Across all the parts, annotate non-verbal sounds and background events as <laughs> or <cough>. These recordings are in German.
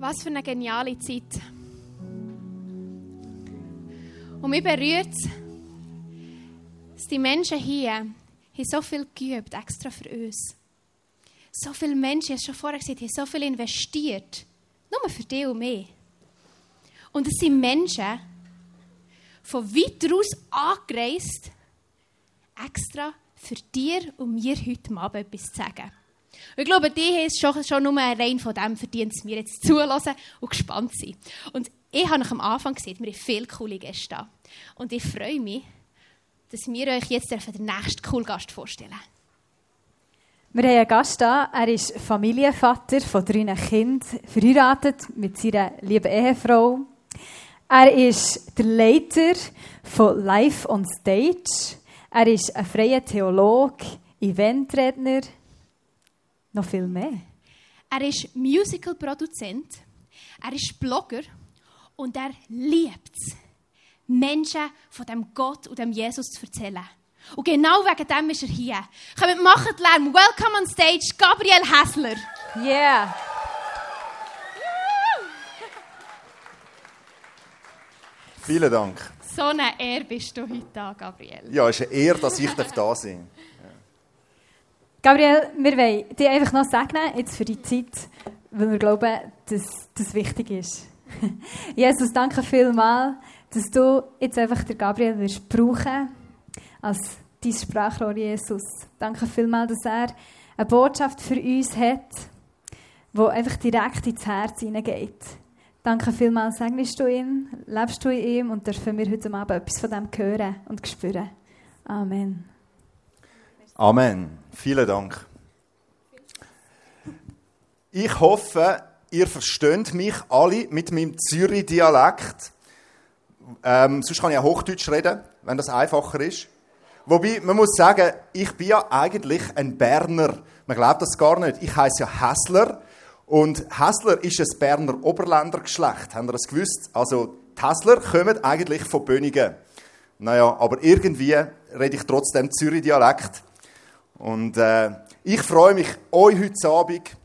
Was für eine geniale Zeit. Und mich berührt es, dass die Menschen hier haben so viel geübt, extra für uns. So viele Menschen, ich habe schon vorher gesagt, haben so viel investiert. Nur für dich und mich. Und es sind Menschen von weit aus angereist, extra für dir und mir heute Abend etwas zu sagen. Ich glaube, die haben schon, schon nur rein von dem verdient, es mir jetzt zulassen und gespannt sein. Und ich habe am Anfang gesehen, wir haben viele coole Gäste. Und ich freue mich, dass wir euch jetzt den nächsten coolen Gast vorstellen Wir haben einen Gast da. Er ist Familienvater von drei Kindern, verheiratet mit seiner lieben Ehefrau. Er ist der Leiter von Life on Stage. Er ist ein freier Theologe, Eventredner, noch viel mehr. Er ist Musicalproduzent, er ist Blogger und er liebt es, Menschen von dem Gott und dem Jesus zu erzählen. Und genau wegen dem ist er hier. Kommt, macht Lärm. Welcome on stage, Gabriel Hässler. Yeah. Vielen Dank. So eine Ehre bist du heute da, Gabriel. Ja, es ist eine Ehre, dass ich da sein darf. Gabriel, wir wollen dir einfach noch segnen, jetzt für die Zeit, weil wir glauben, dass das wichtig ist. <laughs> Jesus, danke vielmals, dass du jetzt einfach den Gabriel wirst brauchen als dein Sprachrohr, Jesus. Danke vielmals, dass er eine Botschaft für uns hat, die einfach direkt ins Herz hineingeht. Danke vielmals, segnest du ihn, lebst du in ihm und dürfen wir heute Abend etwas von dem hören und spüren. Amen. Amen. Vielen Dank. Ich hoffe, ihr versteht mich alle mit meinem Zürich-Dialekt. Ähm, sonst kann ich auch Hochdeutsch reden, wenn das einfacher ist. Wobei, man muss sagen, ich bin ja eigentlich ein Berner. Man glaubt das gar nicht. Ich heiße ja Hässler. Und Hässler ist ein Berner Oberländergeschlecht. Haben ihr das gewusst? Also, die Hässler kommen eigentlich von Bönigen. Naja, aber irgendwie rede ich trotzdem Zürich-Dialekt. Und äh, ich freue mich, euch heute Abend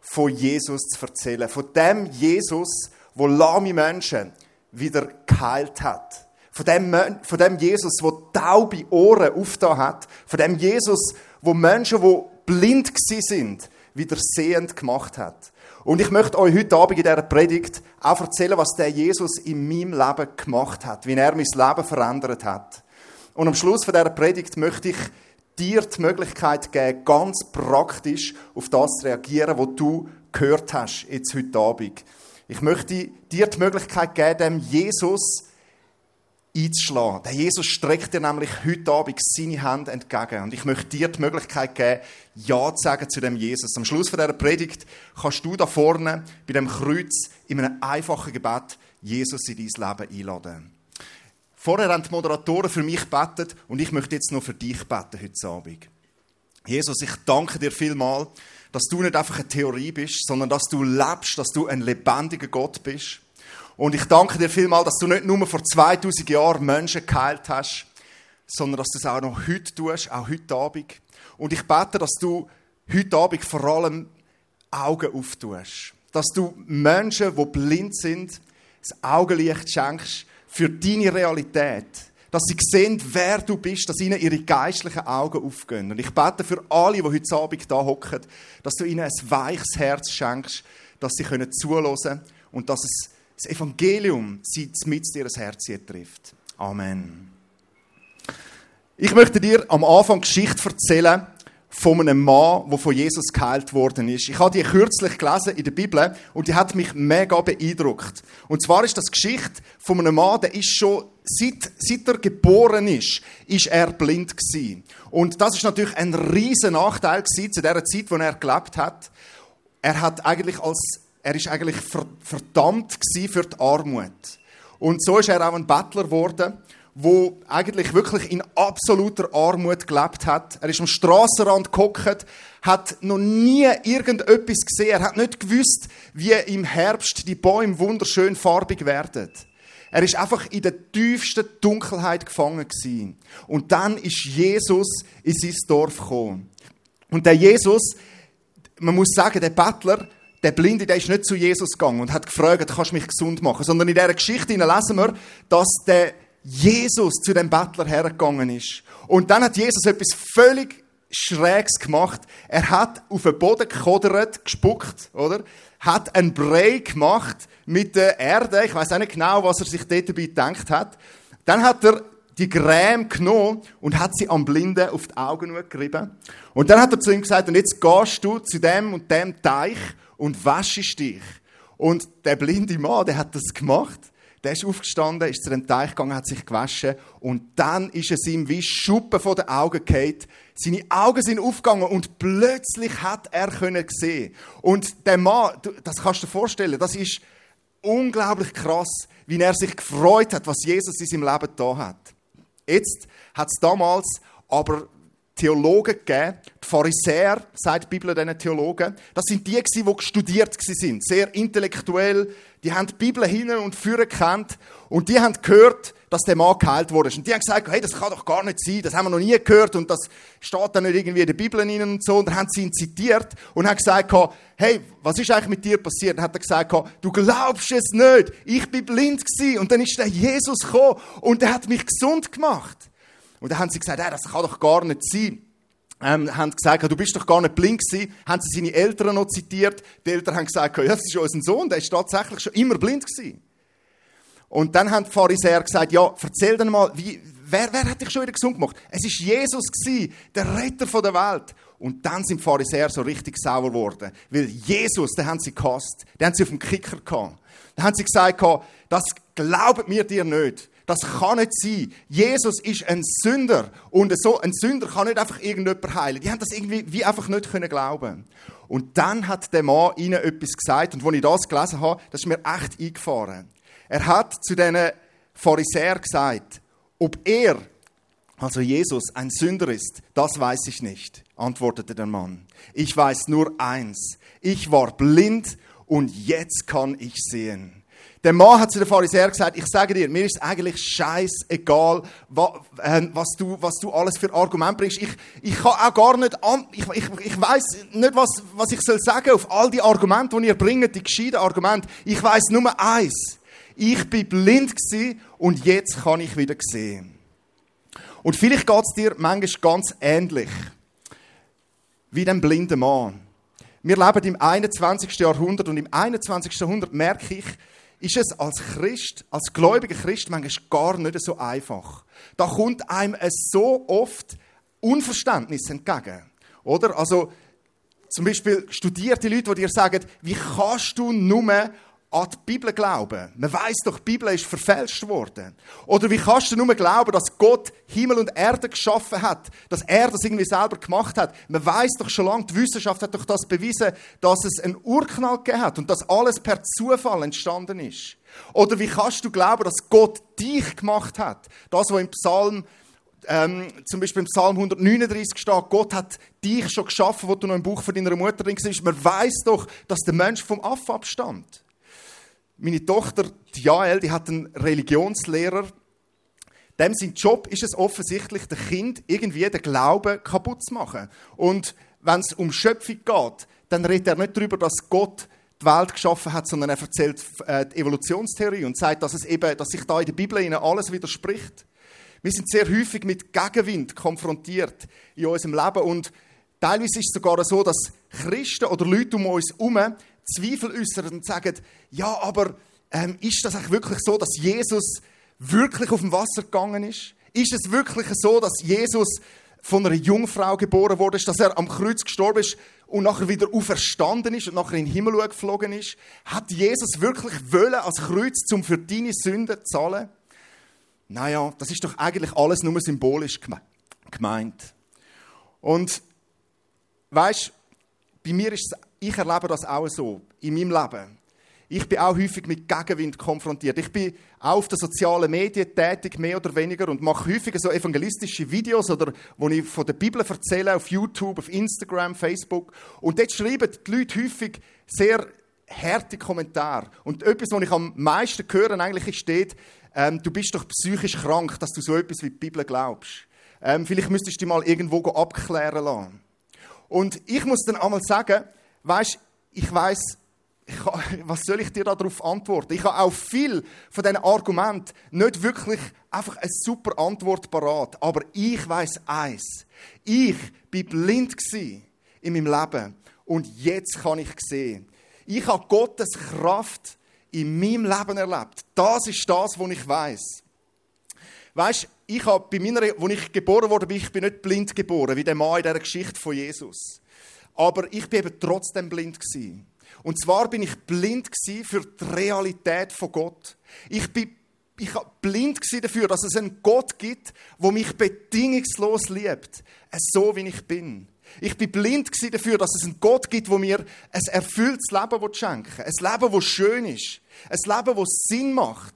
von Jesus zu erzählen. Von dem Jesus, wo lahme Menschen wieder geheilt hat. Von dem, von dem Jesus, der taube Ohren aufgetan hat. Von dem Jesus, wo Menschen, die blind sind, wieder sehend gemacht hat. Und ich möchte euch heute Abend in dieser Predigt auch erzählen, was der Jesus in meinem Leben gemacht hat, wie er mein Leben verändert hat. Und am Schluss von dieser Predigt möchte ich dir die Möglichkeit geben, ganz praktisch auf das zu reagieren, was du gehört hast, jetzt heute Abend. Ich möchte dir die Möglichkeit geben, dem Jesus einzuschlagen. Der Jesus streckt dir nämlich heute Abend seine Hand entgegen. Und ich möchte dir die Möglichkeit geben, Ja zu sagen zu dem Jesus. Am Schluss dieser Predigt kannst du da vorne bei dem Kreuz in einem einfachen Gebet Jesus in dein Leben einladen. Vorher haben die Moderatoren für mich gebetet und ich möchte jetzt noch für dich beten heute Abend. Jesus, ich danke dir vielmal, dass du nicht einfach eine Theorie bist, sondern dass du lebst, dass du ein lebendiger Gott bist. Und ich danke dir vielmal, dass du nicht nur vor 2000 Jahren Menschen geheilt hast, sondern dass du es auch noch heute tust, auch heute Abend. Und ich bete, dass du heute Abend vor allem Augen auftust. Dass du Menschen, die blind sind, das Augenlicht schenkst für deine Realität. Dass sie sehen, wer du bist, dass ihnen ihre geistlichen Augen aufgehen. Und ich bete für alle, die heute Abend da hocken, dass du ihnen ein weiches Herz schenkst, dass sie können zuhören und dass es das Evangelium sie mit das Herz trifft. Amen. Ich möchte dir am Anfang Geschichte erzählen von einem Mann, der von Jesus geheilt worden ist. Ich habe die kürzlich gelesen in der Bibel und die hat mich mega beeindruckt. Und zwar ist das Geschichte von einem Mann, der ist schon seit, seit er geboren ist, ist er blind gewesen. Und das ist natürlich ein riesen Nachteil gewesen zu der Zeit, wo er gelebt hat. Er hat eigentlich als, er ist eigentlich verdammt für die Armut. Und so ist er auch ein Bettler geworden wo eigentlich wirklich in absoluter Armut gelebt hat. Er ist am Strassenrand gehockt, hat noch nie irgendetwas gesehen. Er hat nicht gewusst, wie im Herbst die Bäume wunderschön farbig werden. Er ist einfach in der tiefsten Dunkelheit gefangen gewesen. Und dann ist Jesus in sein Dorf gekommen. Und der Jesus, man muss sagen, der Bettler, der Blinde, der ist nicht zu Jesus gegangen und hat gefragt, kannst du mich gesund machen, sondern in dieser Geschichte lesen wir, dass der Jesus zu dem Bettler hergegangen ist. Und dann hat Jesus etwas völlig Schräges gemacht. Er hat auf den Boden gekodert, gespuckt, oder? Hat einen Brei gemacht mit der Erde. Ich weiß auch nicht genau, was er sich dort dabei gedacht hat. Dann hat er die Creme genommen und hat sie am Blinden auf die Augen gerieben. Und dann hat er zu ihm gesagt, und jetzt gehst du zu dem und dem Teich und waschst dich. Und der blinde Mann, der hat das gemacht. Der ist aufgestanden, ist zu dem Teich gegangen, hat sich gewaschen und dann ist es ihm wie Schuppen vor den Augen gefallen. Seine Augen sind aufgegangen und plötzlich hat er können sehen. Und der Mann, das kannst du dir vorstellen, das ist unglaublich krass, wie er sich gefreut hat, was Jesus in seinem Leben da hat. Jetzt hat es damals aber Theologen gegeben, die Pharisäer, sagt die Bibel diesen Theologen, das sind die, die studiert sind, sehr intellektuell, die haben die Bibel hin und vorne gekannt und die haben gehört, dass der Mann geheilt wurde. Und die haben gesagt, hey, das kann doch gar nicht sein, das haben wir noch nie gehört und das steht dann nicht irgendwie in der Bibel rein und so. Und dann haben sie ihn zitiert und haben gesagt, hey, was ist eigentlich mit dir passiert? Dann hat er gesagt, du glaubst es nicht, ich bin blind gewesen. Und dann ist der Jesus gekommen und der hat mich gesund gemacht. Und dann haben sie gesagt, hey, das kann doch gar nicht sein. Ähm, haben gesagt, du bist doch gar nicht blind gewesen. Haben sie seine Eltern noch zitiert. Die Eltern haben gesagt, ja, das ist unser Sohn, der ist tatsächlich schon immer blind gewesen. Und dann haben die Pharisäer gesagt, ja, erzähl dann mal, wie, wer, wer hat dich schon wieder gesund gemacht? Es ist Jesus gewesen, der Retter der Welt. Und dann sind die Pharisäer so richtig sauer geworden. Weil Jesus, den haben sie gehasst. Den haben sie auf dem Kicker gehabt. Dann haben sie gesagt, das glaubt mir dir nicht. Das kann nicht sein. Jesus ist ein Sünder. Und so ein Sünder kann nicht einfach irgendjemand heilen. Die haben das irgendwie wie einfach nicht können glauben. Und dann hat der Mann ihnen etwas gesagt. Und als ich das gelesen habe, das ist mir echt eingefahren. Er hat zu diesen Pharisäern gesagt, ob er, also Jesus, ein Sünder ist, das weiß ich nicht, antwortete der Mann. Ich weiß nur eins. Ich war blind und jetzt kann ich sehen. Der Mann hat zu den Pharisäern gesagt, ich sage dir, mir ist eigentlich scheißegal, ähm, was du, was du alles für Argumente bringst. Ich, ich kann auch gar nicht, an, ich, ich, ich weiß nicht, was, was ich soll sagen auf all die Argumente, die ihr bringt, die gescheiten Argumente. Ich weiß nur eins. Ich bin blind gewesen und jetzt kann ich wieder sehen. Und vielleicht geht es dir manchmal ganz ähnlich wie dem blinden Mann. Wir leben im 21. Jahrhundert und im 21. Jahrhundert merke ich, ist es als Christ, als gläubiger Christ manchmal gar nicht so einfach. Da kommt einem es so oft Unverständnis entgegen. Oder? Also, zum Beispiel studierte Leute, die dir sagen, wie kannst du nur an die Bibel glauben. Man weiß doch, die Bibel ist verfälscht worden. Oder wie kannst du nur glauben, dass Gott Himmel und Erde geschaffen hat, dass er das irgendwie selber gemacht hat? Man weiß doch schon lange, die Wissenschaft hat doch das bewiesen, dass es einen Urknall gegeben hat und dass alles per Zufall entstanden ist. Oder wie kannst du glauben, dass Gott dich gemacht hat? Das, was im Psalm ähm, zum Beispiel im Psalm 139 steht, Gott hat dich schon geschaffen, wo du noch im Buch von deiner Mutter drin warst. Man weiß doch, dass der Mensch vom Aff abstammt. Meine Tochter, die Jael, die hat einen Religionslehrer. Dem sein Job ist es offensichtlich, dem Kind irgendwie den Glauben kaputt zu machen. Und wenn es um Schöpfung geht, dann redet er nicht darüber, dass Gott die Welt geschaffen hat, sondern er erzählt äh, die Evolutionstheorie und sagt, dass, es eben, dass sich da in der Bibel ihnen alles widerspricht. Wir sind sehr häufig mit Gegenwind konfrontiert in unserem Leben und teilweise ist es sogar so, dass Christen oder Leute um uns herum Zweifel äußern und sagen, ja, aber ähm, ist das eigentlich wirklich so, dass Jesus wirklich auf dem Wasser gegangen ist? Ist es wirklich so, dass Jesus von einer Jungfrau geboren wurde, dass er am Kreuz gestorben ist und nachher wieder auferstanden ist und nachher in den Himmel geflogen ist? Hat Jesus wirklich wollen als Kreuz, zum für deine Sünden zu zahlen? Naja, das ist doch eigentlich alles nur symbolisch gemeint. Und weißt, bei mir ist es ich erlebe das auch so in meinem Leben. Ich bin auch häufig mit Gegenwind konfrontiert. Ich bin auch auf den sozialen Medien tätig, mehr oder weniger, und mache häufig so evangelistische Videos, oder wo ich von der Bibel erzähle, auf YouTube, auf Instagram, Facebook. Und dort schreiben die Leute häufig sehr harte Kommentare. Und etwas, was ich am meisten höre, eigentlich steht, ähm, du bist doch psychisch krank, dass du so etwas wie die Bibel glaubst. Ähm, vielleicht müsstest du dich mal irgendwo abklären lassen. Und ich muss dann einmal sagen, weißt, ich weiß <laughs> was soll ich dir darauf antworten? Ich habe auch viel von diesen Argumenten nicht wirklich einfach eine super Antwort parat. Aber ich weiß eins. Ich bin blind in meinem Leben. Und jetzt kann ich sehen. Ich habe Gottes Kraft in meinem Leben erlebt. Das ist das, was ich weiß. Weißt, ich habe bei meiner, wo ich geboren wurde, ich bin nicht blind geboren, wie der Mann in dieser Geschichte von Jesus. Aber ich bin eben trotzdem blind gewesen. Und zwar bin ich blind für die Realität von Gott. Ich bin ich war blind dafür, dass es einen Gott gibt, der mich bedingungslos liebt. So wie ich bin. Ich bin blind dafür, dass es einen Gott gibt, der mir ein erfülltes Leben schenken will. Ein Leben, das schön ist. Ein Leben, das Sinn macht.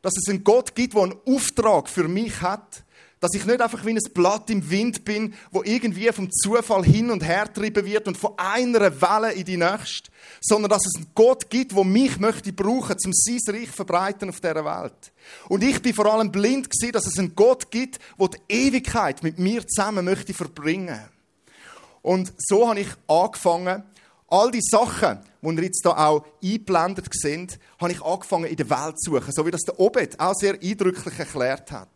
Dass es einen Gott gibt, der einen Auftrag für mich hat dass ich nicht einfach wie ein Blatt im Wind bin, wo irgendwie vom Zufall hin und her getrieben wird und von einer Welle in die nächste, sondern dass es einen Gott gibt, der mich möchte brauchen, zum sein Reich verbreiten auf dieser Welt. Und ich bin vor allem blind gewesen, dass es einen Gott gibt, der die Ewigkeit mit mir zusammen möchte verbringen. Und so habe ich angefangen, all die Sachen, die ihr jetzt hier auch eingeblendet sind, habe ich angefangen in der Welt zu suchen, so wie das der Obed auch sehr eindrücklich erklärt hat.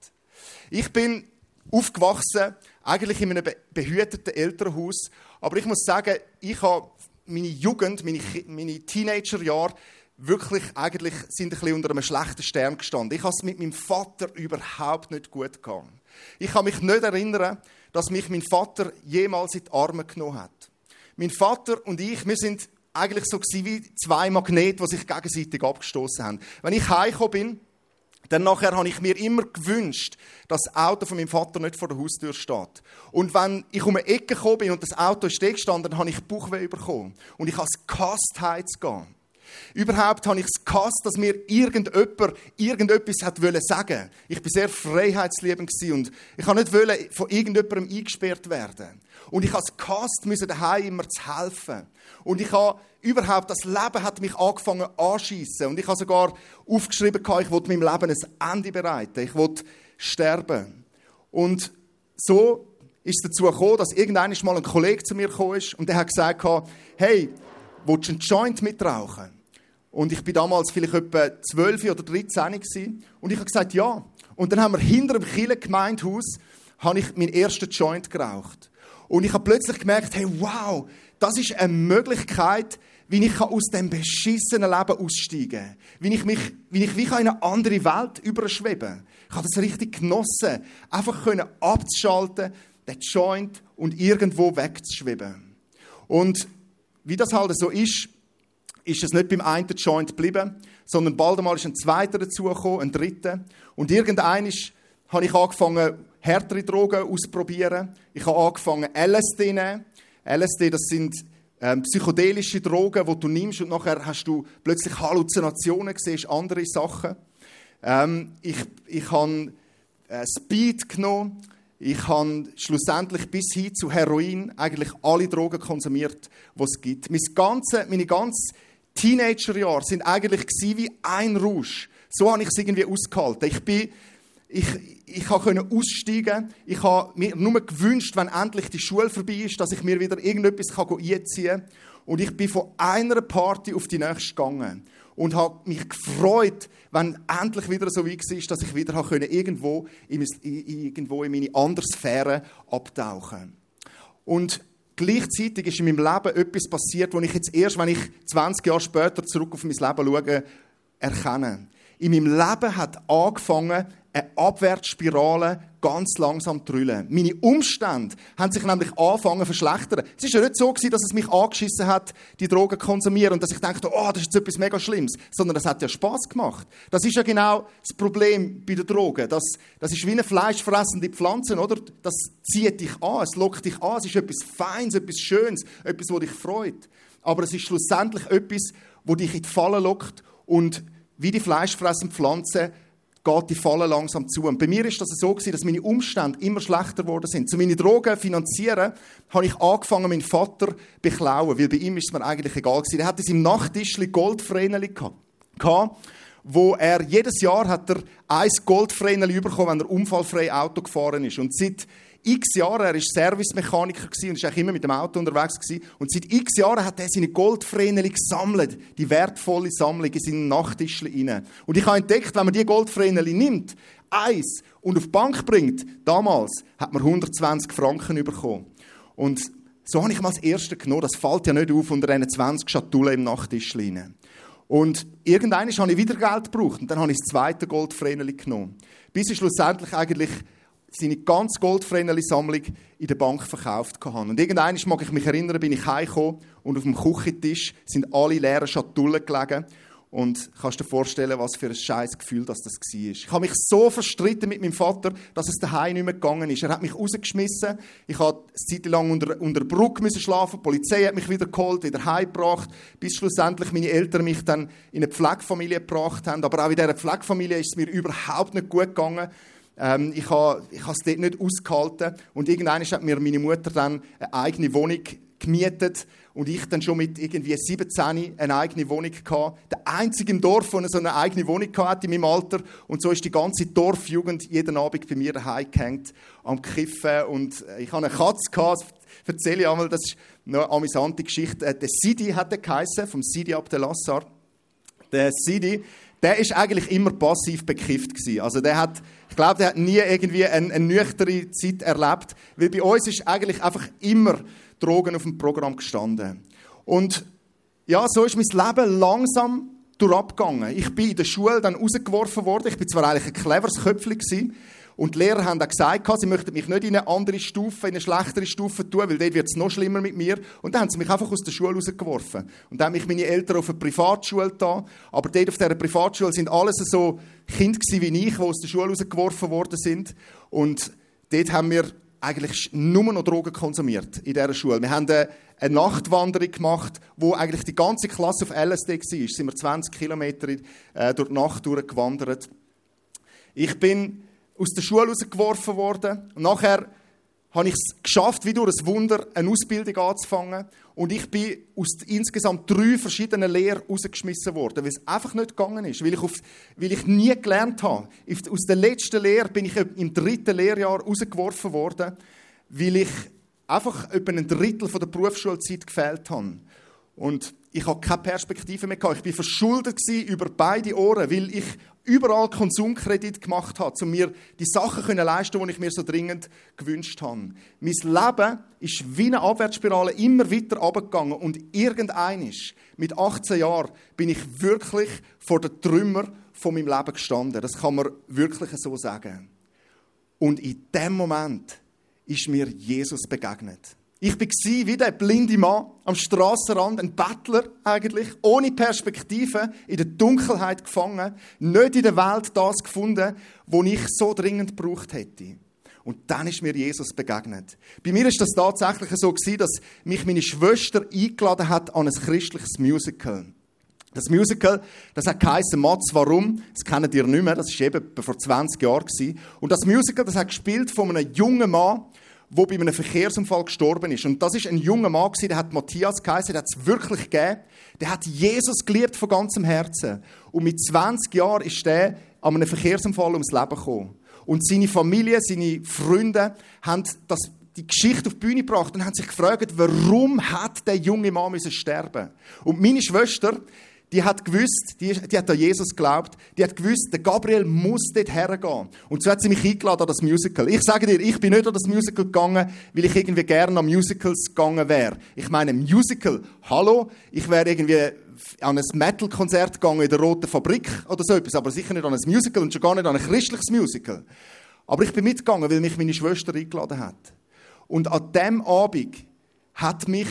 Ich bin aufgewachsen, eigentlich in einem behüteten Elternhaus, aber ich muss sagen, ich habe meine Jugend, meine, meine Teenagerjahre wirklich eigentlich sind ein bisschen unter einem schlechten Stern gestanden. Ich habe es mit meinem Vater überhaupt nicht gut gehabt. Ich kann mich nicht erinnern, dass mich mein Vater jemals in die Arme genommen hat. Mein Vater und ich, wir sind eigentlich so wie zwei Magnete, die sich gegenseitig abgestoßen haben. Wenn ich heimgekommen bin, dann nachher habe ich mir immer gewünscht, dass das Auto von meinem Vater nicht vor der Haustür steht. Und wenn ich um eine Ecke gekommen bin und das Auto ist gestanden, dann habe ich Bauchweh bekommen. Und ich habe es gehasst, heimzugehen. Überhaupt habe ich es gehasst, dass mir irgendjemand irgendetwas hat sagen. Ich bin sehr freiheitsliebend und ich habe nicht von irgendjemandem eingesperrt werden. Und ich habe es gehasst, müssen daheim immer zu helfen. Und ich habe überhaupt, das Leben hat mich angefangen anschießen. Und ich habe sogar aufgeschrieben, ich wollte meinem Leben ein Ende bereiten. Ich wollte sterben. Und so ist es dazu gekommen, dass irgendwann mal ein Kollege zu mir gekommen ist und der hat gesagt, hey, willst du einen Joint mitrauchen? Und ich bin damals vielleicht etwa 12 oder 13 gewesen. Und ich habe gesagt, ja. Und dann haben wir hinter dem Kille Gemeindehaus habe ich meinen ersten Joint geraucht. Und ich habe plötzlich gemerkt, hey, wow, das ist eine Möglichkeit, wie ich aus dem beschissenen Leben aussteigen kann. Wie ich mich, wie ich wie in eine andere Welt überschweben Ich habe das richtig genossen, einfach können abzuschalten, den Joint und irgendwo wegzuschweben. Und wie das halt so ist, ist es nicht beim einen Joint geblieben, sondern bald einmal ist ein zweiter dazugekommen, ein dritter. Und irgendein habe ich angefangen, härtere Drogen auszuprobieren. Ich habe angefangen, LSD zu nehmen. LSD, das sind ähm, psychedelische Drogen, die du nimmst und nachher hast du plötzlich Halluzinationen, siehst andere Sachen. Ähm, ich, ich habe äh, Speed genommen. Ich habe schlussendlich bis hin zu Heroin eigentlich alle Drogen konsumiert, die es gibt. Meine ganze, meine ganze Teenagerjahre sind eigentlich wie ein Rausch. So habe ich es irgendwie ausgehalten. Ich bin, ich, ich konnte aussteigen. Ich habe mir nur gewünscht, wenn endlich die Schule vorbei ist, dass ich mir wieder irgendetwas einziehen kann. Und ich bin von einer Party auf die nächste gegangen. Und habe mich gefreut, wenn endlich wieder so weit war, dass ich wieder in, irgendwo in meine andere Sphäre abtauchen Und gleichzeitig ist in meinem Leben etwas passiert, wo ich jetzt erst, wenn ich 20 Jahre später zurück auf mein Leben schaue, erkenne. In meinem Leben hat angefangen, eine Abwärtsspirale ganz langsam zu drüllen. Meine Umstände haben sich nämlich angefangen zu verschlechtern. Es ist ja nicht so gewesen, dass es mich angeschissen hat, die Drogen zu konsumieren und dass ich dachte, oh, das ist jetzt etwas mega Schlimmes, sondern das hat ja Spaß gemacht. Das ist ja genau das Problem bei den Drogen. Das, das ist wie eine fleischfressende Pflanze, oder? Das zieht dich an, es lockt dich an, es ist etwas Feines, etwas Schönes, etwas, was dich freut. Aber es ist schlussendlich etwas, wo dich in die Falle lockt und wie die fleischfressende Pflanze geht die Falle langsam zu. Und bei mir ist das so gewesen, dass meine Umstände immer schlechter geworden sind. Zu meine Drogen finanzieren, habe ich angefangen, meinen Vater beklauen, weil bei ihm ist es mir eigentlich egal gewesen. Er hatte in seinem Nachttischli Goldvreneli gehabt, wo er jedes Jahr hat er ein Goldvreneli bekommen, wenn er unfallfrei Auto gefahren ist. Und seit x Jahren, er war Servicemechaniker und war immer mit dem Auto unterwegs. Gewesen. Und seit x Jahren hat er seine Goldvreneli gesammelt, die wertvolle Sammlung in seinen Nachttischchen rein. Und ich habe entdeckt, wenn man die Goldvreneli nimmt, eins, und auf die Bank bringt, damals hat man 120 Franken bekommen. Und so habe ich mal das erste genommen. Das fällt ja nicht auf unter diesen 20 Schatullen im Nachttisch rein. Und irgendwann habe ich wieder Geld gebraucht und dann habe ich das zweite Goldvreneli genommen. Bis ich schlussendlich eigentlich seine ganz Goldvreneli-Sammlung in der Bank verkauft habe. Und irgendwann mag ich mich erinnern, bin ich heimgekommen und auf dem Küchentisch sind alle leeren Schatullen gelegen. Und kannst dir vorstellen, was für ein scheiß Gefühl das, war. Ich habe mich so verstritten mit meinem Vater, dass es daheim nicht mehr gegangen ist. Er hat mich rausgeschmissen. Ich habe eine Zeit lang unter, unter der Brücke schlafen. Die Polizei hat mich wieder geholt, wieder heimgebracht, bis schlussendlich meine Eltern mich dann in eine Pflegefamilie gebracht haben. Aber auch in dieser Pflegefamilie ist es mir überhaupt nicht gut gegangen. Ähm, ich habe es dort nicht ausgehalten. Und irgendwann hat mir meine Mutter dann eine eigene Wohnung gemietet und ich dann schon mit irgendwie 17 eine eigene Wohnung gehabt. Der einzige im Dorf, der so eine eigene Wohnung hatte in meinem Alter. Und so ist die ganze Dorfjugend jeden Abend bei mir daheim gehängt, am Kiffen. Und ich hatte eine Katze gehabt, das erzähle ich einmal, das ist eine amüsante Geschichte. Äh, der Sidi hat er geheißen, vom Sidi Abdelassar. Der Sidi, der ist eigentlich immer passiv bekifft gewesen. Also der hat, ich glaube, der hat nie irgendwie eine, eine nüchterne Zeit erlebt, weil bei uns ist eigentlich einfach immer Drogen auf dem Programm gestanden. Und ja, so ist mein Leben langsam durchgegangen. Ich bin in der Schule dann rausgeworfen worden. Ich bin zwar eigentlich ein cleveres Köpfchen und die Lehrer haben auch gesagt, sie möchten mich nicht in eine andere Stufe, in eine schlechtere Stufe tun, weil dort wird es noch schlimmer mit mir. Und dann haben sie mich einfach aus der Schule rausgeworfen. Und dann haben mich meine Eltern auf eine Privatschule da. Aber dort auf dieser Privatschule sind alles so Kinder wie ich, die aus der Schule rausgeworfen worden sind. Und dort haben wir eigentlich nur noch Drogen konsumiert in dieser Schule. Wir haben eine Nachtwanderung gemacht, wo eigentlich die ganze Klasse auf LSD war. Sind wir 20 Kilometer äh, durch die Nacht durchgewandert. Ich bin aus der Schule rausgeworfen worden und nachher habe ich es geschafft, wie durch ein Wunder, eine Ausbildung anzufangen. Und ich bin aus insgesamt drei verschiedenen Lehren rausgeschmissen worden, weil es einfach nicht gegangen ist, weil ich, auf, weil ich nie gelernt habe. Aus der letzten Lehre bin ich im dritten Lehrjahr rausgeworfen worden, weil ich einfach etwa ein Drittel von der Berufsschulzeit gefehlt habe. Und ich habe keine Perspektive mehr gehabt. Ich war verschuldet über beide Ohren, weil ich überall Konsumkredit gemacht habe, um mir die Sachen zu leisten, die ich mir so dringend gewünscht habe. Mein Leben ist wie eine Abwärtsspirale immer weiter abgegangen und irgendeinisch mit 18 Jahren bin ich wirklich vor den Trümmer von meinem Leben gestanden. Das kann man wirklich so sagen. Und in dem Moment ist mir Jesus begegnet. Ich war wie der blinde Mann am Strassenrand, ein Bettler eigentlich, ohne Perspektive, in der Dunkelheit gefangen, nicht in der Welt das gefunden, was ich so dringend gebraucht hätte. Und dann ist mir Jesus begegnet. Bei mir ist das tatsächlich so gewesen, dass mich meine Schwester eingeladen hat an ein christliches Musical. Das Musical, das hat geheißen Mats, warum? Das kennen ihr nicht mehr, das war eben vor 20 Jahren. Und das Musical, das hat gespielt von einem jungen Mann, der bei einem Verkehrsunfall gestorben ist. Und das ist ein junger Mann, der hat Matthias geheißen, der hat es wirklich gegeben. Der hat Jesus geliebt von ganzem Herzen. Und mit 20 Jahren ist der an einem Verkehrsunfall ums Leben gekommen. Und seine Familie, seine Freunde haben das, die Geschichte auf die Bühne gebracht und haben sich gefragt, warum hat der junge Mann müssen sterben? Und meine Schwester, die hat gewusst, die, die hat an Jesus geglaubt, die hat gewusst, der Gabriel muss dort hergehen. Und so hat sie mich eingeladen an das Musical. Ich sage dir, ich bin nicht an das Musical gegangen, weil ich irgendwie gerne an Musicals gegangen wäre. Ich meine, Musical, hallo, ich wäre irgendwie an ein Metal-Konzert gegangen in der Roten Fabrik oder so etwas, aber sicher nicht an ein Musical und schon gar nicht an ein christliches Musical. Aber ich bin mitgegangen, weil mich meine Schwester eingeladen hat. Und an dem Abend hat mich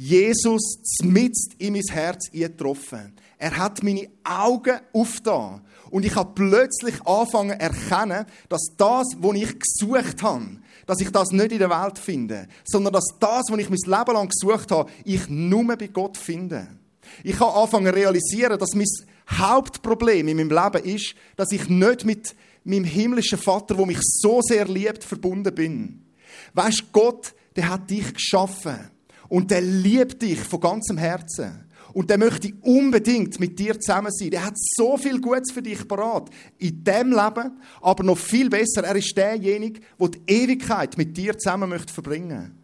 Jesus zmitzt in mein Herz getroffen. Er hat meine Augen aufgetan. Und ich habe plötzlich angefangen zu erkennen, dass das, was ich gesucht habe, dass ich das nicht in der Welt finde, sondern dass das, was ich mein Leben lang gesucht habe, ich nur bei Gott finde. Ich habe angefangen zu realisieren, dass mein Hauptproblem in meinem Leben ist, dass ich nicht mit meinem himmlischen Vater, wo mich so sehr liebt, verbunden bin. Weißt Gott, der hat dich geschaffen. Und der liebt dich von ganzem Herzen. Und der möchte unbedingt mit dir zusammen sein. Der hat so viel Gutes für dich parat. In diesem Leben, aber noch viel besser, er ist derjenige, der die Ewigkeit mit dir zusammen möchte verbringen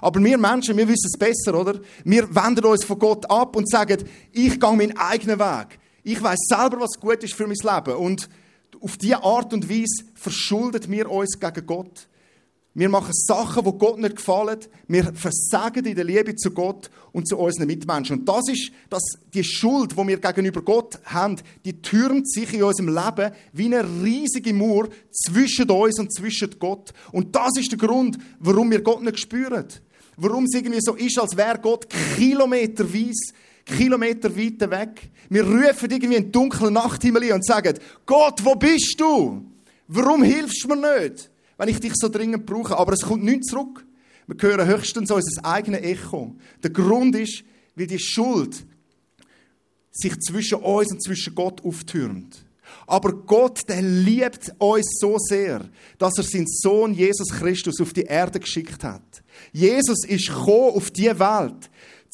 aber wir Menschen, wir wissen es besser, oder? Wir wenden uns von Gott ab und sagen, ich gehe meinen eigenen Weg. Ich weiß selber, was gut ist für mein Leben. Und auf diese Art und Weise verschuldet wir uns gegen Gott. Wir machen Sachen, die Gott nicht gefallen. Wir versagen in der Liebe zu Gott und zu unseren Mitmenschen. Und das ist dass die Schuld, die wir gegenüber Gott haben, die türmt sich in unserem Leben wie eine riesige Mauer zwischen uns und zwischen Gott. Und das ist der Grund, warum wir Gott nicht spüren. Warum es irgendwie so ist, als wäre Gott kilometerweise, Kilometer weit weg. Wir rufen irgendwie in dunklen Nachthimmel und sagen, Gott, wo bist du? Warum hilfst du mir nicht? Wenn ich dich so dringend brauche. Aber es kommt nicht zurück. Wir hören höchstens unser eigenes Echo. Der Grund ist, weil die Schuld sich zwischen uns und zwischen Gott auftürmt. Aber Gott, der liebt uns so sehr, dass er seinen Sohn Jesus Christus auf die Erde geschickt hat. Jesus ist gekommen auf die Welt,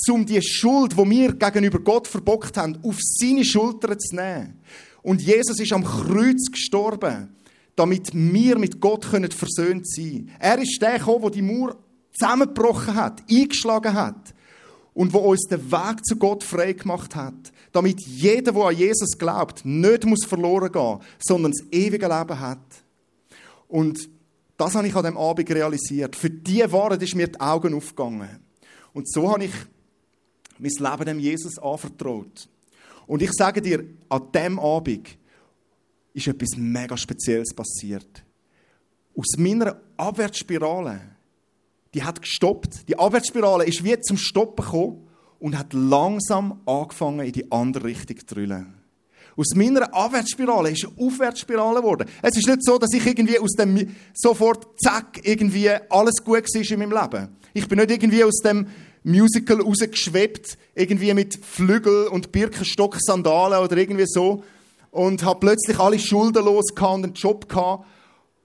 um die Schuld, wo wir gegenüber Gott verbockt haben, auf seine Schultern zu nehmen. Und Jesus ist am Kreuz gestorben damit wir mit Gott versöhnt sein können. Er ist der gekommen, der die Mauer zusammengebrochen hat, eingeschlagen hat und wo uns den Weg zu Gott frei gemacht hat, damit jeder, der an Jesus glaubt, nicht muss verloren gehen, sondern das ewige Leben hat. Und das habe ich an dem Abend realisiert. Für diese Wahrheit ist mir die Augen aufgegangen. Und so habe ich mein Leben dem Jesus anvertraut. Und ich sage dir, an dem Abend ist etwas mega Spezielles passiert. Aus meiner Abwärtsspirale, die hat gestoppt. Die Abwärtsspirale ist wie zum Stoppen gekommen und hat langsam angefangen, in die andere Richtung zu drüllen. Aus meiner Abwärtsspirale ist eine Aufwärtsspirale geworden. Es ist nicht so, dass ich irgendwie aus dem sofort zack irgendwie alles gut war in meinem Leben. Ich bin nicht irgendwie aus dem Musical rausgeschwebt, irgendwie mit Flügel und Birkenstock-Sandalen oder irgendwie so, und habe plötzlich alle Schulden los und einen Job gehabt.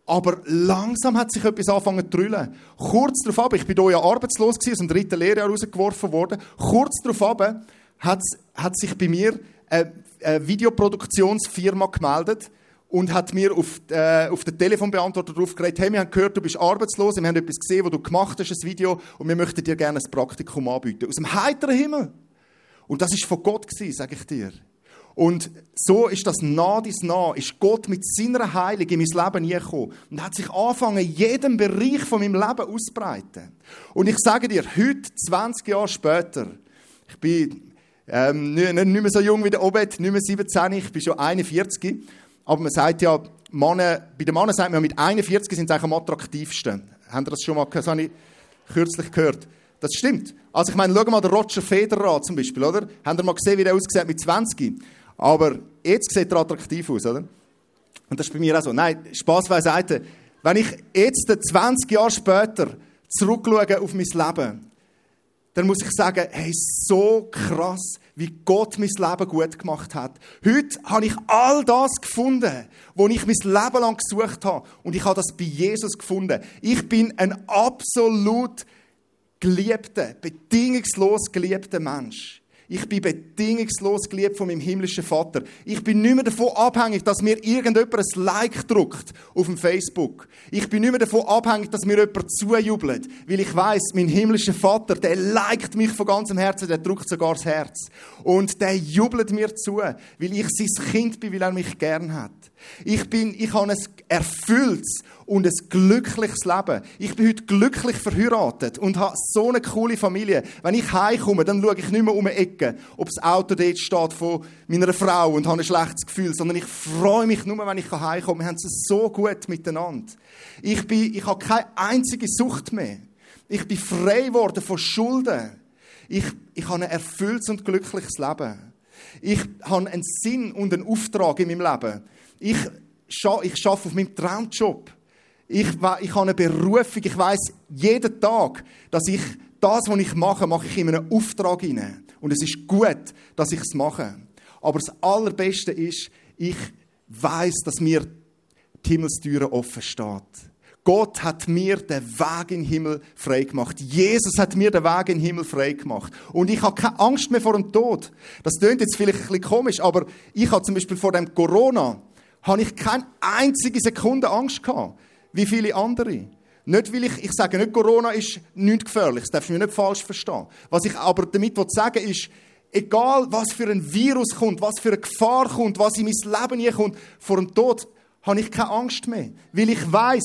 Aber langsam hat sich etwas angefangen zu drüllen. Kurz darauf ab, ich bin hier ja arbeitslos gewesen, aus dem dritten Lehrjahr rausgeworfen worden. Kurz darauf ab hat, hat sich bei mir eine, eine Videoproduktionsfirma gemeldet und hat mir auf, äh, auf den Telefonbeantworter drauf geredet, hey, wir haben gehört, du bist arbeitslos, wir haben etwas gesehen, was du gemacht hast, ein Video, und wir möchten dir gerne ein Praktikum anbieten. Aus dem heiteren Himmel. Und das ist von Gott sage ich dir. Und so ist das nah dies nah, ist Gott mit seiner Heilung in mein Leben gekommen und hat sich angefangen, in jedem Bereich von meinem Leben auszubreiten. Und ich sage dir, heute, 20 Jahre später, ich bin ähm, nicht, mehr so jung wie der Obed, nicht mehr 17, ich bin schon 41, aber man sagt ja, Männer, bei den Männern sagt man, mit 41 sind sie eigentlich am attraktivsten. Haben Sie das schon mal gehört? Das habe ich kürzlich gehört. Das stimmt. Also ich meine, schau mal den Roger Federer an zum Beispiel, oder? Habt ihr mal gesehen, wie der aussieht mit 20? Aber jetzt sieht er attraktiv aus, oder? Und das ist bei mir auch so. Nein, Spaß beiseite. Wenn ich jetzt 20 Jahre später zurückschaue auf mein Leben, dann muss ich sagen, hey, so krass, wie Gott mein Leben gut gemacht hat. Heute habe ich all das gefunden, wo ich mein Leben lang gesucht habe. Und ich habe das bei Jesus gefunden. Ich bin ein absolut geliebter, bedingungslos geliebter Mensch. Ich bin bedingungslos geliebt von meinem himmlischen Vater. Ich bin nicht mehr davon abhängig, dass mir irgendjemand ein Like druckt auf dem Facebook. Ich bin nicht mehr davon abhängig, dass mir jemand zujubelt, weil ich weiß, mein himmlischer Vater, der liked mich von ganzem Herzen, der druckt sogar das Herz. Und der jubelt mir zu, weil ich sein Kind bin, weil er mich gern hat. Ich bin, ich habe ein erfülltes und ein glückliches Leben. Ich bin heute glücklich verheiratet und habe so eine coole Familie. Wenn ich heimkomme, dann schaue ich nicht mehr um die Ecke, ob das Auto dort steht von meiner Frau und habe ein schlechtes Gefühl, sondern ich freue mich nur, wenn ich heimkomme. Wir haben es so gut miteinander. Ich, bin, ich habe keine einzige Sucht mehr. Ich bin frei geworden von Schulden. Ich, ich habe ein erfülltes und glückliches Leben. Ich habe einen Sinn und einen Auftrag in meinem Leben. Ich, ich arbeite auf meinem Traumjob. Ich, ich habe eine Berufung. Ich weiß jeden Tag, dass ich das, was ich mache, mache ich in einen Auftrag hinein. Und es ist gut, dass ich es mache. Aber das Allerbeste ist, ich weiß, dass mir die Himmelstüre offen steht. Gott hat mir den Weg in den Himmel frei gemacht. Jesus hat mir den Weg in den Himmel frei gemacht. Und ich habe keine Angst mehr vor dem Tod. Das klingt jetzt vielleicht ein bisschen komisch, aber ich habe zum Beispiel vor dem Corona, habe ich keine einzige Sekunde Angst gehabt, wie viele andere. Nicht, weil ich, ich sage nicht, Corona ist nichts gefährliches, das darfst du mir nicht falsch verstehen. Was ich aber damit sagen will, ist, egal was für ein Virus kommt, was für eine Gefahr kommt, was in mein Leben hier kommt, vor dem Tod habe ich keine Angst mehr. Weil ich weiß,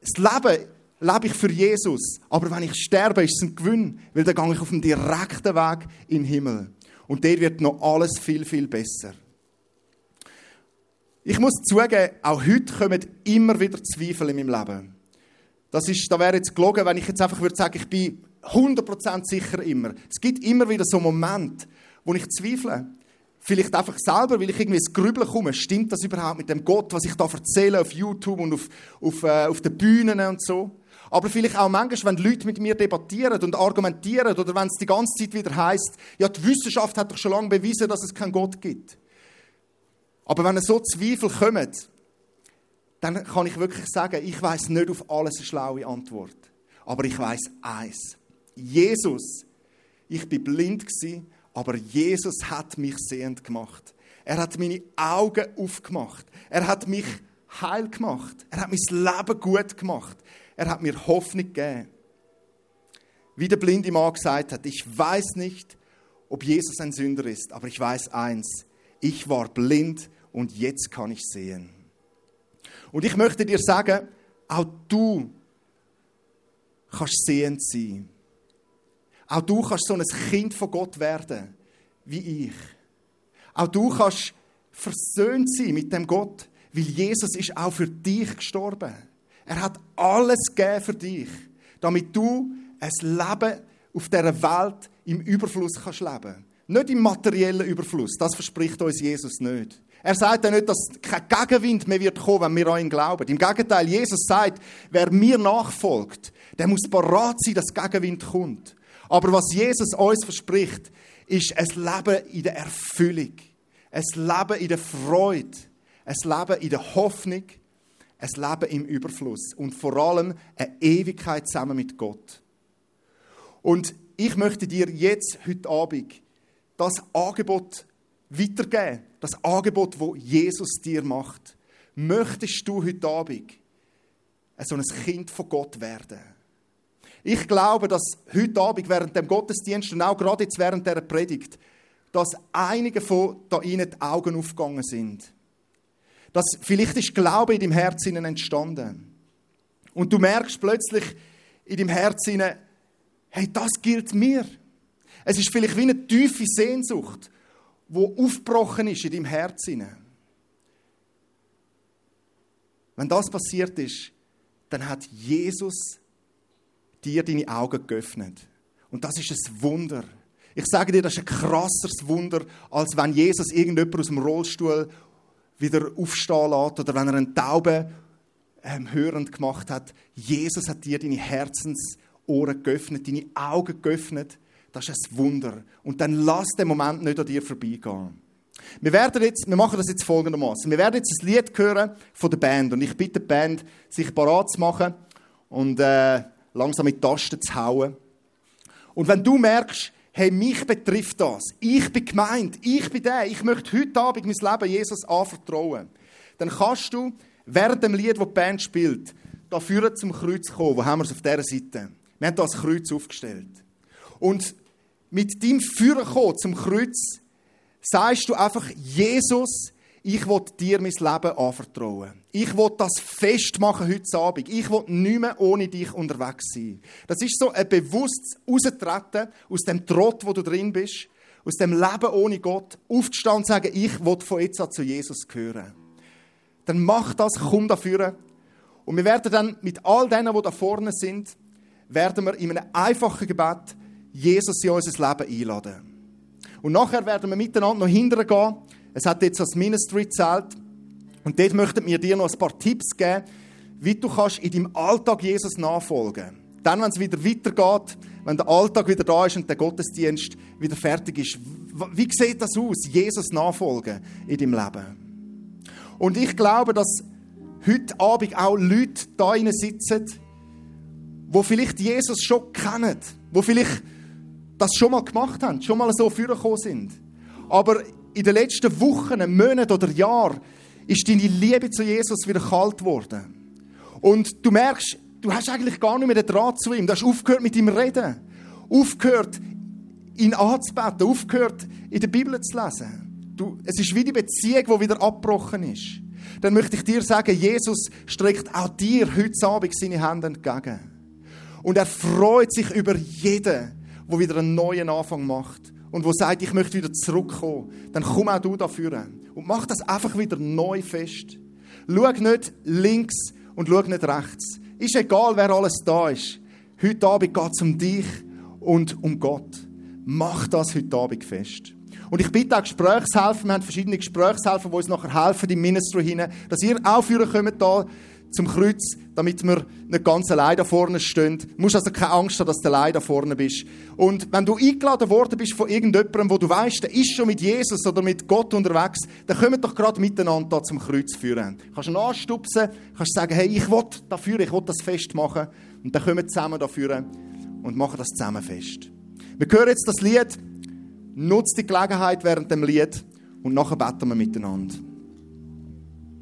das Leben lebe ich für Jesus. Aber wenn ich sterbe, ist es ein Gewinn, weil dann gehe ich auf dem direkten Weg in den Himmel. Und der wird noch alles viel, viel besser. Ich muss zugeben, auch heute kommen immer wieder Zweifel in meinem Leben. Das ist, da wäre jetzt gelogen, wenn ich jetzt einfach würde sagen, ich bin 100% sicher immer. Es gibt immer wieder so Momente, wo ich zweifle. Vielleicht einfach selber, weil ich irgendwie ins Grübeln komme. Stimmt das überhaupt mit dem Gott, was ich da erzähle auf YouTube und auf, auf, äh, auf den Bühnen und so? Aber vielleicht auch manchmal, wenn Leute mit mir debattieren und argumentieren oder wenn es die ganze Zeit wieder heißt, ja, die Wissenschaft hat doch schon lange bewiesen, dass es keinen Gott gibt. Aber wenn so Zweifel kommen, dann kann ich wirklich sagen, ich weiß nicht auf alles eine schlaue Antwort. Aber ich weiß eins. Jesus, ich bin blind gewesen, aber Jesus hat mich sehend gemacht. Er hat meine Augen aufgemacht. Er hat mich heil gemacht. Er hat mein Leben gut gemacht. Er hat mir Hoffnung gegeben. Wie der blinde Mann gesagt hat, ich weiß nicht, ob Jesus ein Sünder ist, aber ich weiß eins, ich war blind und jetzt kann ich sehen. Und ich möchte dir sagen, auch du kannst sehend sein. Auch du kannst so ein Kind von Gott werden, wie ich. Auch du kannst versöhnt sein mit dem Gott, weil Jesus ist auch für dich gestorben. Er hat alles gegeben für dich, damit du ein Leben auf dieser Welt im Überfluss kannst leben. Nicht im materiellen Überfluss, das verspricht uns Jesus nicht. Er sagt ja nicht, dass kein Gegenwind mehr wird kommen, wenn wir an ihn glauben. Im Gegenteil, Jesus sagt, wer mir nachfolgt, der muss parat sein, dass Gegenwind kommt. Aber was Jesus uns verspricht, ist ein Leben in der Erfüllung, ein Leben in der Freude, ein Leben in der Hoffnung, ein Leben im Überfluss und vor allem eine Ewigkeit zusammen mit Gott. Und ich möchte dir jetzt, heute Abend, das Angebot weitergeben, das Angebot, wo Jesus dir macht. Möchtest du heute Abend so ein Kind von Gott werden? Ich glaube, dass heute Abend während dem Gottesdienst und auch gerade jetzt während der Predigt, dass einige von da ihnen die Augen aufgegangen sind. Dass vielleicht ist Glaube in deinem Herzen entstanden. Und du merkst plötzlich in deinem Herzen, hey, das gilt mir. Es ist vielleicht wie eine tiefe Sehnsucht, wo aufgebrochen ist in deinem Herzen. Wenn das passiert ist, dann hat Jesus dir deine Augen geöffnet. Und das ist ein Wunder. Ich sage dir, das ist ein krasseres Wunder, als wenn Jesus irgendjemand aus dem Rollstuhl wieder aufstehen lässt oder wenn er einen Taube ähm, hörend gemacht hat. Jesus hat dir deine Herzensohren geöffnet, deine Augen geöffnet. Das ist ein Wunder. Und dann lass den Moment nicht an dir vorbeigehen. Wir, werden jetzt, wir machen das jetzt folgendermaßen. Wir werden jetzt ein Lied hören von der Band. Und ich bitte die Band, sich parat zu machen und äh, langsam mit Tasten zu hauen. Und wenn du merkst, hey, mich betrifft das, ich bin gemeint, ich bin der, ich möchte heute Abend mein Leben Jesus anvertrauen, dann kannst du während dem Lied, das die Band spielt, da führen zum Kreuz kommen. Wo haben wir es auf dieser Seite? Wir haben da das Kreuz aufgestellt. Und mit deinem Führer zum Kreuz sagst du einfach, Jesus, ich will dir mein Leben anvertrauen. Ich will das festmachen heute Abend. Ich will nicht mehr ohne dich unterwegs sein. Das ist so ein bewusstes Austreten aus dem Trott, wo du drin bist, aus dem Leben ohne Gott, aufzustehen und sagen, ich will von jetzt an zu Jesus gehören. Dann mach das, komm dafür. Und wir werden dann mit all denen, die da vorne sind, werden wir in einem einfachen Gebet Jesus in unser Leben einladen. Und nachher werden wir miteinander noch hinterher gehen es hat jetzt das Ministry-Zelt. Und dort möchten wir dir noch ein paar Tipps geben, wie du kannst in deinem Alltag Jesus nachfolgen Dann, wenn es wieder weitergeht, wenn der Alltag wieder da ist und der Gottesdienst wieder fertig ist, wie sieht das aus, Jesus nachfolgen in deinem Leben? Und ich glaube, dass heute Abend auch Leute da sitzen, die vielleicht Jesus schon kennen, die vielleicht das schon mal gemacht haben, schon mal so vorgekommen sind. Aber in den letzten Wochen, Monaten oder Jahren ist deine Liebe zu Jesus wieder kalt geworden. Und du merkst, du hast eigentlich gar nicht mehr den Draht zu ihm. Du hast aufgehört mit ihm reden. Aufgehört, ihn anzubeten. Aufgehört, in der Bibel zu lesen. Du, es ist wie die Beziehung, die wieder abgebrochen ist. Dann möchte ich dir sagen, Jesus streckt auch dir heute Abend seine Hände entgegen. Und er freut sich über jeden, der wieder einen neuen Anfang macht und wo sagt, ich möchte wieder zurückkommen, dann komm auch du dafür und mach das einfach wieder neu fest. Schau nicht links und schau nicht rechts. Ist egal, wer alles da ist. Heute Abend geht es um dich und um Gott. Mach das heute Abend fest. Und ich bitte auch Gesprächshelfer, wir haben verschiedene Gesprächshelfer, die uns nachher helfen im Ministry hinein, dass ihr auch führen könnt da zum Kreuz, damit wir nicht ganz allein da vorne stehen. Du musst also keine Angst haben, dass du allein da vorne bist. Und wenn du eingeladen worden bist von irgendjemandem, wo du weißt, der ist schon mit Jesus oder mit Gott unterwegs, dann kommen doch gerade miteinander da zum Kreuz führen. Du kannst ihn anstupsen, kannst sagen, hey, ich will dafür, ich will das festmachen. Und dann kommen wir zusammen dafür und machen das zusammen fest. Wir hören jetzt das Lied, nutzt die Gelegenheit während dem Lied und nachher beten wir miteinander.